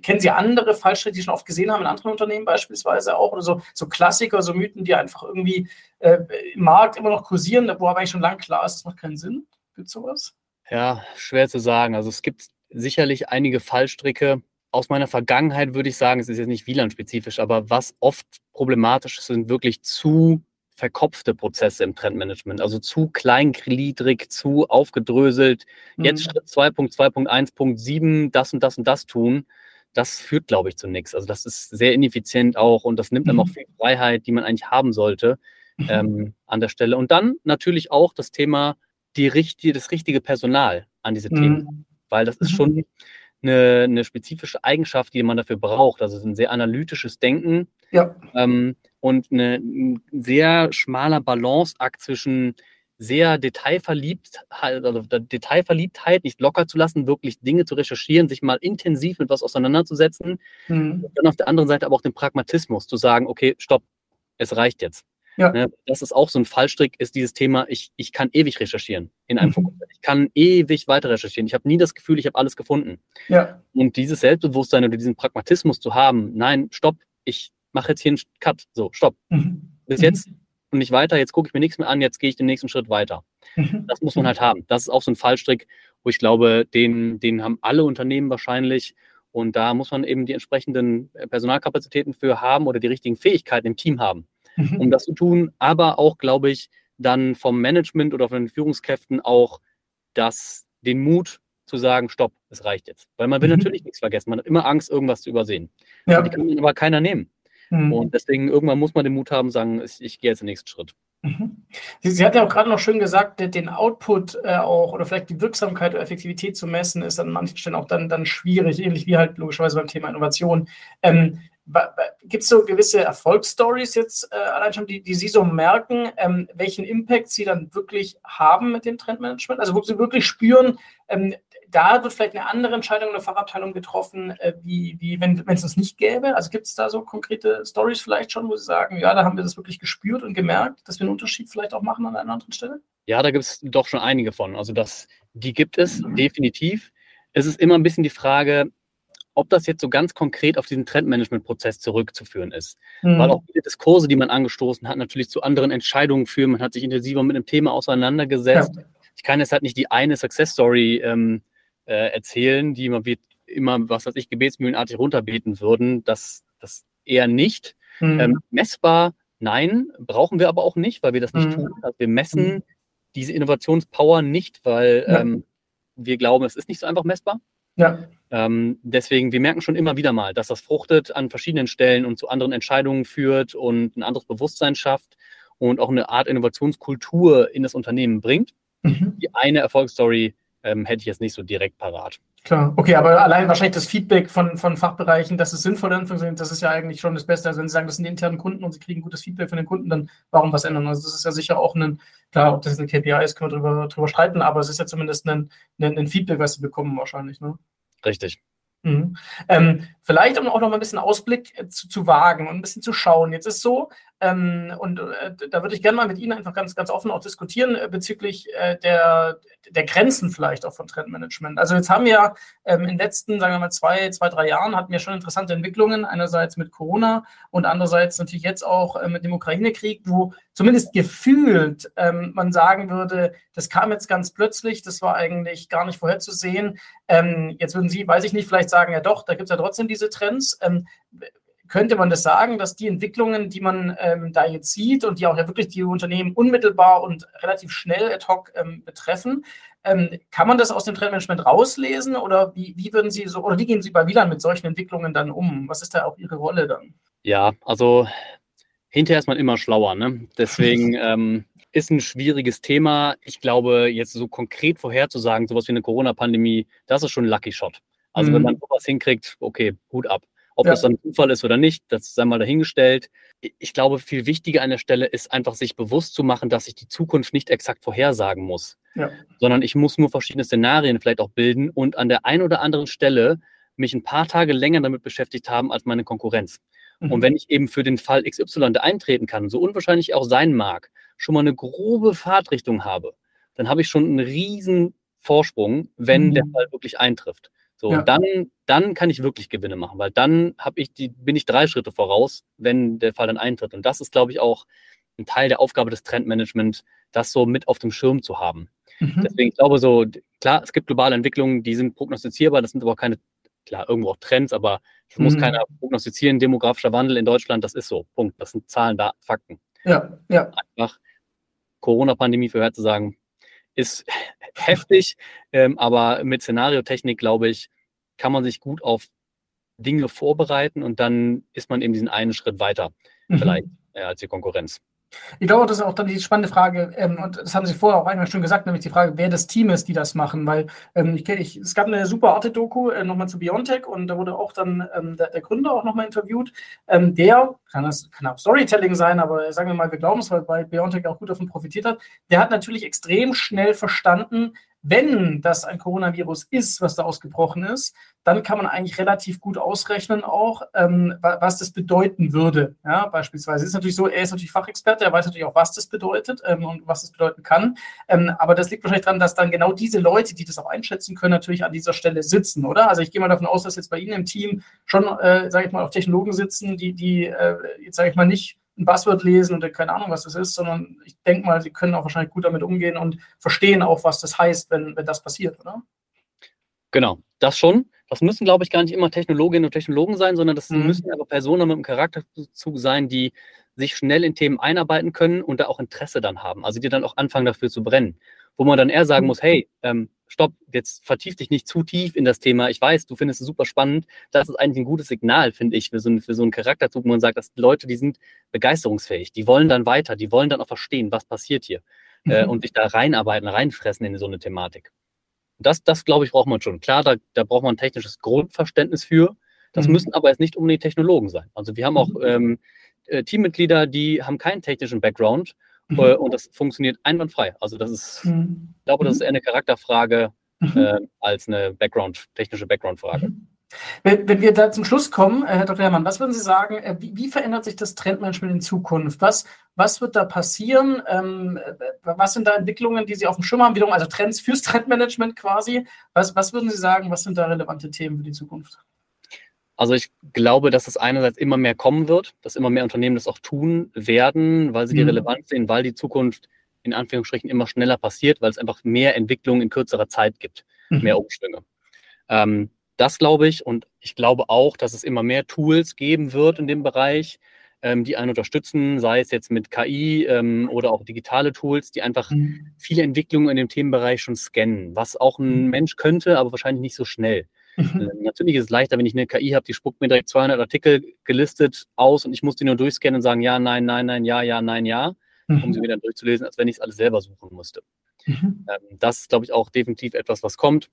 Kennen Sie andere Fallstricke, die Sie schon oft gesehen haben in anderen Unternehmen beispielsweise auch oder so, so Klassiker, so Mythen, die einfach irgendwie im Markt immer noch kursieren, wo aber eigentlich schon lang klar ist, das macht keinen Sinn? Gibt es sowas? Ja, schwer zu sagen. Also es gibt sicherlich einige Fallstricke. Aus meiner Vergangenheit würde ich sagen, es ist jetzt nicht WLAN-spezifisch, aber was oft problematisch ist, sind wirklich zu verkopfte Prozesse im Trendmanagement, also zu kleingliedrig, zu aufgedröselt. Jetzt Mhm. Schritt 2.2.1.7, das und das und das tun. Das führt, glaube ich, zu nichts. Also das ist sehr ineffizient auch und das nimmt einem auch Mhm. viel Freiheit, die man eigentlich haben sollte Mhm. ähm, an der Stelle. Und dann natürlich auch das Thema, die richtige, das richtige Personal an diese Themen, Mhm. weil das ist Mhm. schon eine, eine spezifische Eigenschaft, die man dafür braucht. Also ein sehr analytisches Denken Ja. ähm, und eine, ein sehr schmaler Balanceakt zwischen sehr detailverliebt, also Detailverliebtheit nicht locker zu lassen, wirklich Dinge zu recherchieren, sich mal intensiv mit was auseinanderzusetzen. Mhm. Und dann auf der anderen Seite aber auch den Pragmatismus zu sagen, okay, stopp, es reicht jetzt. Ja. Ne, das ist auch so ein Fallstrick, ist dieses Thema, ich, ich kann ewig recherchieren in einem Mhm. Fokus. Ich kann ewig weiter recherchieren. Ich habe nie das Gefühl, ich habe alles gefunden. Ja. Und dieses Selbstbewusstsein oder diesen Pragmatismus zu haben, nein, stopp, ich mache jetzt hier einen Cut. So, stopp. Mhm. Bis Mhm. jetzt und nicht weiter, jetzt gucke ich mir nichts mehr an, jetzt gehe ich den nächsten Schritt weiter. Mhm. Das muss man halt haben. Das ist auch so ein Fallstrick, wo ich glaube, den, den haben alle Unternehmen wahrscheinlich. Und da muss man eben die entsprechenden äh, Personalkapazitäten für haben oder die richtigen Fähigkeiten im Team haben, Mhm. Um das zu tun. Aber auch, glaube ich, dann vom Management oder von den Führungskräften auch das, den Mut zu sagen, stopp, es reicht jetzt. Weil man will Mhm. natürlich nichts vergessen. Man hat immer Angst, irgendwas zu übersehen. Ja. Die kann aber keiner nehmen. Mhm. Und deswegen irgendwann muss man den Mut haben, sagen, ich, gehe jetzt den nächsten Schritt. Mhm. Sie, Sie hat ja auch gerade noch schön gesagt, den Output äh, auch oder vielleicht die Wirksamkeit oder Effektivität zu messen, ist an manchen Stellen auch dann, dann schwierig, ähnlich wie halt logischerweise beim Thema Innovation. Ähm, Gibt es so gewisse Erfolgsstories jetzt äh, allein schon, die, die Sie so merken, ähm, welchen Impact Sie dann wirklich haben mit dem Trendmanagement? Also wo Sie wirklich spüren, ähm, da wird vielleicht eine andere Entscheidung in der Fachabteilung getroffen, äh, wie, wie wenn es das nicht gäbe. Also gibt es da so konkrete Stories vielleicht schon, wo Sie sagen, ja, da haben wir das wirklich gespürt und gemerkt, dass wir einen Unterschied vielleicht auch machen an einer anderen Stelle? Ja, da gibt es doch schon einige von. Also das, die gibt es definitiv. Es ist immer ein bisschen die Frage, ob das jetzt so ganz konkret auf diesen Trendmanagement-Prozess zurückzuführen ist. Mhm. Weil auch viele Diskurse, die man angestoßen hat, natürlich zu anderen Entscheidungen führen. Man hat sich intensiver mit dem Thema auseinandergesetzt. Ja. Ich kann jetzt halt nicht die eine Success-Story ähm, äh, erzählen, die man wie immer, was weiß ich, gebetsmühlenartig runterbeten würden. Das, das eher nicht. Mhm. Ähm, messbar, nein, brauchen wir aber auch nicht, weil wir das nicht Mhm. tun. Also wir messen diese Innovationspower nicht, weil Ja. ähm, wir glauben, es ist nicht so einfach messbar. ja. Ähm, deswegen, wir merken schon immer wieder mal, dass das fruchtet an verschiedenen Stellen und zu anderen Entscheidungen führt und ein anderes Bewusstsein schafft und auch eine Art Innovationskultur in das Unternehmen bringt. Mhm. Die eine Erfolgsstory ähm, hätte ich jetzt nicht so direkt parat. Klar, okay, aber allein wahrscheinlich das Feedback von, von Fachbereichen, dass es sinnvoll ist, das ist ja eigentlich schon das Beste. Also wenn Sie sagen, das sind die internen Kunden und Sie kriegen gutes Feedback von den Kunden, dann warum was ändern? Also das ist ja sicher auch ein, klar, ob das eine KPI ist, können wir drüber, drüber streiten, aber es ist ja zumindest ein, ein, ein Feedback, was Sie bekommen wahrscheinlich. Ne? Richtig. Mhm. Ähm, vielleicht um auch noch mal ein bisschen Ausblick äh, zu, zu wagen und ein bisschen zu schauen. Jetzt ist so, ähm, und äh, da würde ich gerne mal mit Ihnen einfach ganz, ganz offen auch diskutieren äh, bezüglich äh, der, der Grenzen vielleicht auch von Trendmanagement. Also jetzt haben wir ähm, in den letzten, sagen wir mal, zwei, zwei, drei Jahren hatten wir schon interessante Entwicklungen, einerseits mit Corona und andererseits natürlich jetzt auch äh, mit dem Ukraine-Krieg, wo zumindest gefühlt ähm, man sagen würde, das kam jetzt ganz plötzlich, das war eigentlich gar nicht vorherzusehen. Ähm, jetzt würden Sie, weiß ich nicht, vielleicht sagen, ja doch, da gibt es ja trotzdem diese Trends. Könnte man das sagen, dass die Entwicklungen, die man ähm, da jetzt sieht und die auch ja wirklich die Unternehmen unmittelbar und relativ schnell ad hoc ähm, betreffen, ähm, kann man das aus dem Trendmanagement rauslesen oder wie, wie würden Sie so oder wie gehen Sie bei Wieland mit solchen Entwicklungen dann um? Was ist da auch Ihre Rolle dann? Ja, also hinterher ist man immer schlauer. Ne? Deswegen ähm, ist ein schwieriges Thema. Ich glaube, jetzt so konkret vorherzusagen, sowas wie eine Corona-Pandemie, das ist schon ein Lucky Shot. Also mhm. wenn man sowas hinkriegt, okay, Hut ab. Ob ja. das dann Zufall ist oder nicht, das sei mal dahingestellt. Ich glaube, viel wichtiger an der Stelle ist einfach, sich bewusst zu machen, dass ich die Zukunft nicht exakt vorhersagen muss, ja. sondern ich muss nur verschiedene Szenarien vielleicht auch bilden und an der einen oder anderen Stelle mich ein paar Tage länger damit beschäftigt haben als meine Konkurrenz. Mhm. Und wenn ich eben für den Fall XY eintreten kann, so unwahrscheinlich auch sein mag, schon mal eine grobe Fahrtrichtung habe, dann habe ich schon einen riesen Vorsprung, wenn mhm. der Fall wirklich eintrifft. So, ja. dann, dann kann ich wirklich Gewinne machen, weil dann habe ich die, bin ich drei Schritte voraus, wenn der Fall dann eintritt. Und das ist, glaube ich, auch ein Teil der Aufgabe des Trendmanagements, das so mit auf dem Schirm zu haben. Mhm. Deswegen, ich glaube so, klar, es gibt globale Entwicklungen, die sind prognostizierbar, das sind aber keine, klar, irgendwo auch Trends, aber das mhm. muss keiner prognostizieren. Demografischer Wandel in Deutschland, das ist so. Punkt. Das sind Zahlen, Daten, Fakten. Ja, ja. Einfach Corona-Pandemie vorherzusagen, ist heftig, ähm, aber mit Szenariotechnik, glaube ich, kann man sich gut auf Dinge vorbereiten und dann ist man eben diesen einen Schritt weiter, mhm. vielleicht, äh, als die Konkurrenz. Ich glaube, das ist auch dann die spannende Frage, ähm, und das haben Sie vorher auch einmal schon gesagt, nämlich die Frage, wer das Team ist, die das machen, weil ähm, ich, ich, es gab eine super Arte-Doku äh, nochmal zu Biontech und da wurde auch dann ähm, der, der, Gründer auch nochmal interviewt. Ähm, der, kann das auch Storytelling sein, aber sagen wir mal, wir glauben es, weil bei Biontech auch gut davon profitiert hat, der hat natürlich extrem schnell verstanden, wenn das ein Coronavirus ist, was da ausgebrochen ist, dann kann man eigentlich relativ gut ausrechnen auch, ähm, was das bedeuten würde. Ja, beispielsweise ist natürlich so, er ist natürlich Fachexperte, er weiß natürlich auch, was das bedeutet ähm, und was das bedeuten kann. Ähm, aber das liegt wahrscheinlich daran, dass dann genau diese Leute, die das auch einschätzen können, natürlich an dieser Stelle sitzen, oder? Also ich gehe mal davon aus, dass jetzt bei Ihnen im Team schon, äh, sage ich mal, auch Technologen sitzen, die, die äh, jetzt sage ich mal nicht ein Buzzword lesen und keine Ahnung, was das ist, sondern ich denke mal, sie können auch wahrscheinlich gut damit umgehen und verstehen auch, was das heißt, wenn, wenn das passiert, oder? Genau, das schon. Das müssen, glaube ich, gar nicht immer Technologinnen und Technologen sein, sondern das mhm. müssen aber Personen mit einem Charakterzug sein, die sich schnell in Themen einarbeiten können und da auch Interesse dann haben. Also die dann auch anfangen dafür zu brennen. Wo man dann eher sagen mhm. muss, hey, ähm, stopp, jetzt vertief dich nicht zu tief in das Thema. Ich weiß, du findest es super spannend. Das ist eigentlich ein gutes Signal, finde ich, für so, ein, für so einen Charakterzug, wo man sagt, dass Leute, die sind begeisterungsfähig, die wollen dann weiter, die wollen dann auch verstehen, was passiert hier äh, mhm. äh, und sich da reinarbeiten, reinfressen in so eine Thematik. Das, das glaube ich, braucht man schon. Klar, da, da braucht man ein technisches Grundverständnis für. Das mhm. müssen aber jetzt nicht unbedingt Technologen sein. Also wir haben auch mhm. ähm, äh, Teammitglieder, die haben keinen technischen Background und das funktioniert einwandfrei. Also das ist, mhm. ich glaube, das ist eher eine Charakterfrage mhm. äh, als eine Background, technische Background-Frage. Mhm. Wenn, wenn, wir da zum Schluss kommen, äh, Herr Dr. Herrmann, was würden Sie sagen, äh, wie, wie, verändert sich das Trendmanagement in Zukunft? Was, was wird da passieren? Ähm, äh, was sind da Entwicklungen, die Sie auf dem Schirm haben? Wiederum, also Trends fürs Trendmanagement quasi. Was, was würden Sie sagen, was sind da relevante Themen für die Zukunft? Also ich glaube, dass es einerseits immer mehr kommen wird, dass immer mehr Unternehmen das auch tun werden, weil sie die mhm. Relevanz sehen, weil die Zukunft in Anführungsstrichen immer schneller passiert, weil es einfach mehr Entwicklung in kürzerer Zeit gibt, mhm. mehr Umschwünge. Ähm, das glaube ich und ich glaube auch, dass es immer mehr Tools geben wird in dem Bereich, ähm, die einen unterstützen, sei es jetzt mit KI ähm, oder auch digitale Tools, die einfach mhm. viele Entwicklungen in dem Themenbereich schon scannen, was auch ein mhm. Mensch könnte, aber wahrscheinlich nicht so schnell. Mhm. Äh, natürlich ist es leichter, wenn ich eine KI habe, die spuckt mir direkt 200 Artikel gelistet aus und ich muss die nur durchscannen und sagen, ja, nein, nein, nein, ja, ja, nein, ja, mhm. um sie wieder durchzulesen, als wenn ich es alles selber suchen musste. Mhm. Ähm, das ist, glaube ich, auch definitiv etwas, was kommt.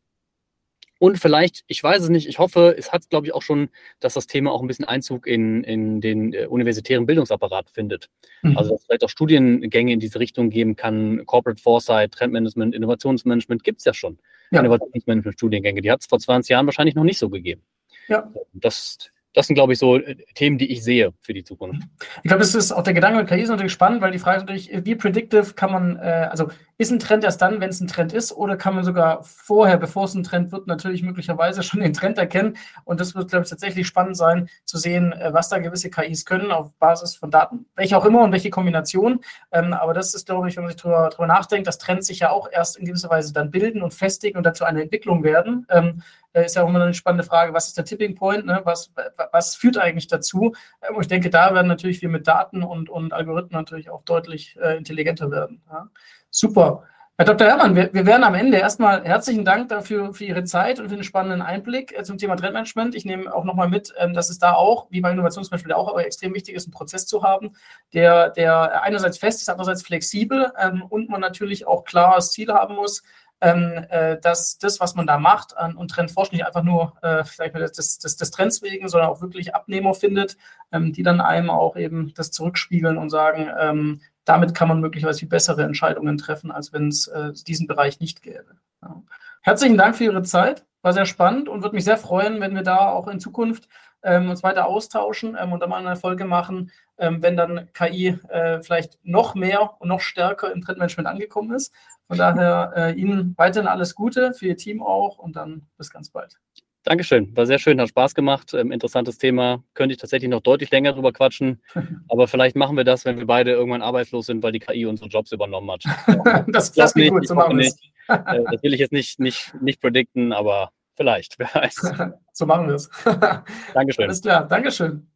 Und vielleicht, ich weiß es nicht, ich hoffe, es hat, glaube ich, auch schon, dass das Thema auch ein bisschen Einzug in, in den äh, universitären Bildungsapparat findet. Mhm. Also, dass es vielleicht auch Studiengänge in diese Richtung geben kann. Corporate Foresight, Trendmanagement, Innovationsmanagement gibt es ja schon. Ja. Innovationsmanagement-Studiengänge. Die hat es vor 20 Jahren wahrscheinlich noch nicht so gegeben. Ja. Das das sind, glaube ich, so äh, Themen, die ich sehe für die Zukunft. Ich glaube, das ist auch der Gedanke mit KI ist natürlich spannend, weil die Frage ist natürlich, wie predictive kann man, äh, also ist ein Trend erst dann, wenn es ein Trend ist, oder kann man sogar vorher, bevor es ein Trend wird, natürlich möglicherweise schon den Trend erkennen? Und das wird, glaube ich, tatsächlich spannend sein, zu sehen, äh, was da gewisse KIs können auf Basis von Daten, welche auch immer und welche Kombination. Ähm, aber das ist, glaube ich, wenn man sich darüber, nachdenkt, dass Trends sich ja auch erst in gewisser Weise dann bilden und festigen und dazu eine Entwicklung werden. Ähm, ist ja auch immer eine spannende Frage, was ist der Tipping Point, ne? was, was führt eigentlich dazu? Ähm, und ich denke, da werden natürlich wir mit Daten und, und Algorithmen natürlich auch deutlich äh, intelligenter werden. Ja? Super. Herr Dr. Herrmann, wir, wir wären am Ende. Erstmal herzlichen Dank dafür für Ihre Zeit und für den spannenden Einblick äh, zum Thema Trendmanagement. Ich nehme auch nochmal mit, ähm, dass es da auch, wie bei Innovationsmanagement auch, aber extrem wichtig ist, einen Prozess zu haben, der, der einerseits fest ist, andererseits flexibel ähm, und man natürlich auch klares Ziel haben muss, dass das, was man da macht und Trend forscht, nicht einfach nur äh, vielleicht des, des, des Trends wegen, sondern auch wirklich Abnehmer findet, ähm, die dann einem auch eben das zurückspiegeln und sagen, ähm, damit kann man möglicherweise viel bessere Entscheidungen treffen, als wenn es äh, diesen Bereich nicht gäbe. Ja. Herzlichen Dank für Ihre Zeit. War sehr spannend und würde mich sehr freuen, wenn wir da auch in Zukunft ähm, uns weiter austauschen ähm, und dann mal eine Folge machen, ähm, wenn dann KI äh, vielleicht noch mehr und noch stärker im Trendmanagement angekommen ist. Von daher äh, Ihnen weiterhin alles Gute, für Ihr Team auch und dann bis ganz bald. Dankeschön, war sehr schön, hat Spaß gemacht. Ähm, interessantes Thema. Könnte ich tatsächlich noch deutlich länger drüber quatschen. Aber vielleicht machen wir das, wenn wir beide irgendwann arbeitslos sind, weil die KI unsere Jobs übernommen hat. das das klingt gut, so machen es. Äh, das will ich jetzt nicht, nicht, nicht predikten, aber vielleicht, wer weiß. so machen wir es. Dankeschön. Alles klar, Dankeschön.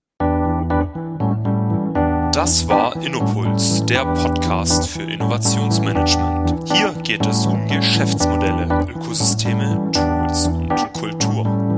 Das war Innopuls, der Podcast für Innovationsmanagement. Hier geht es um Geschäftsmodelle, Ökosysteme, Tools und Kultur.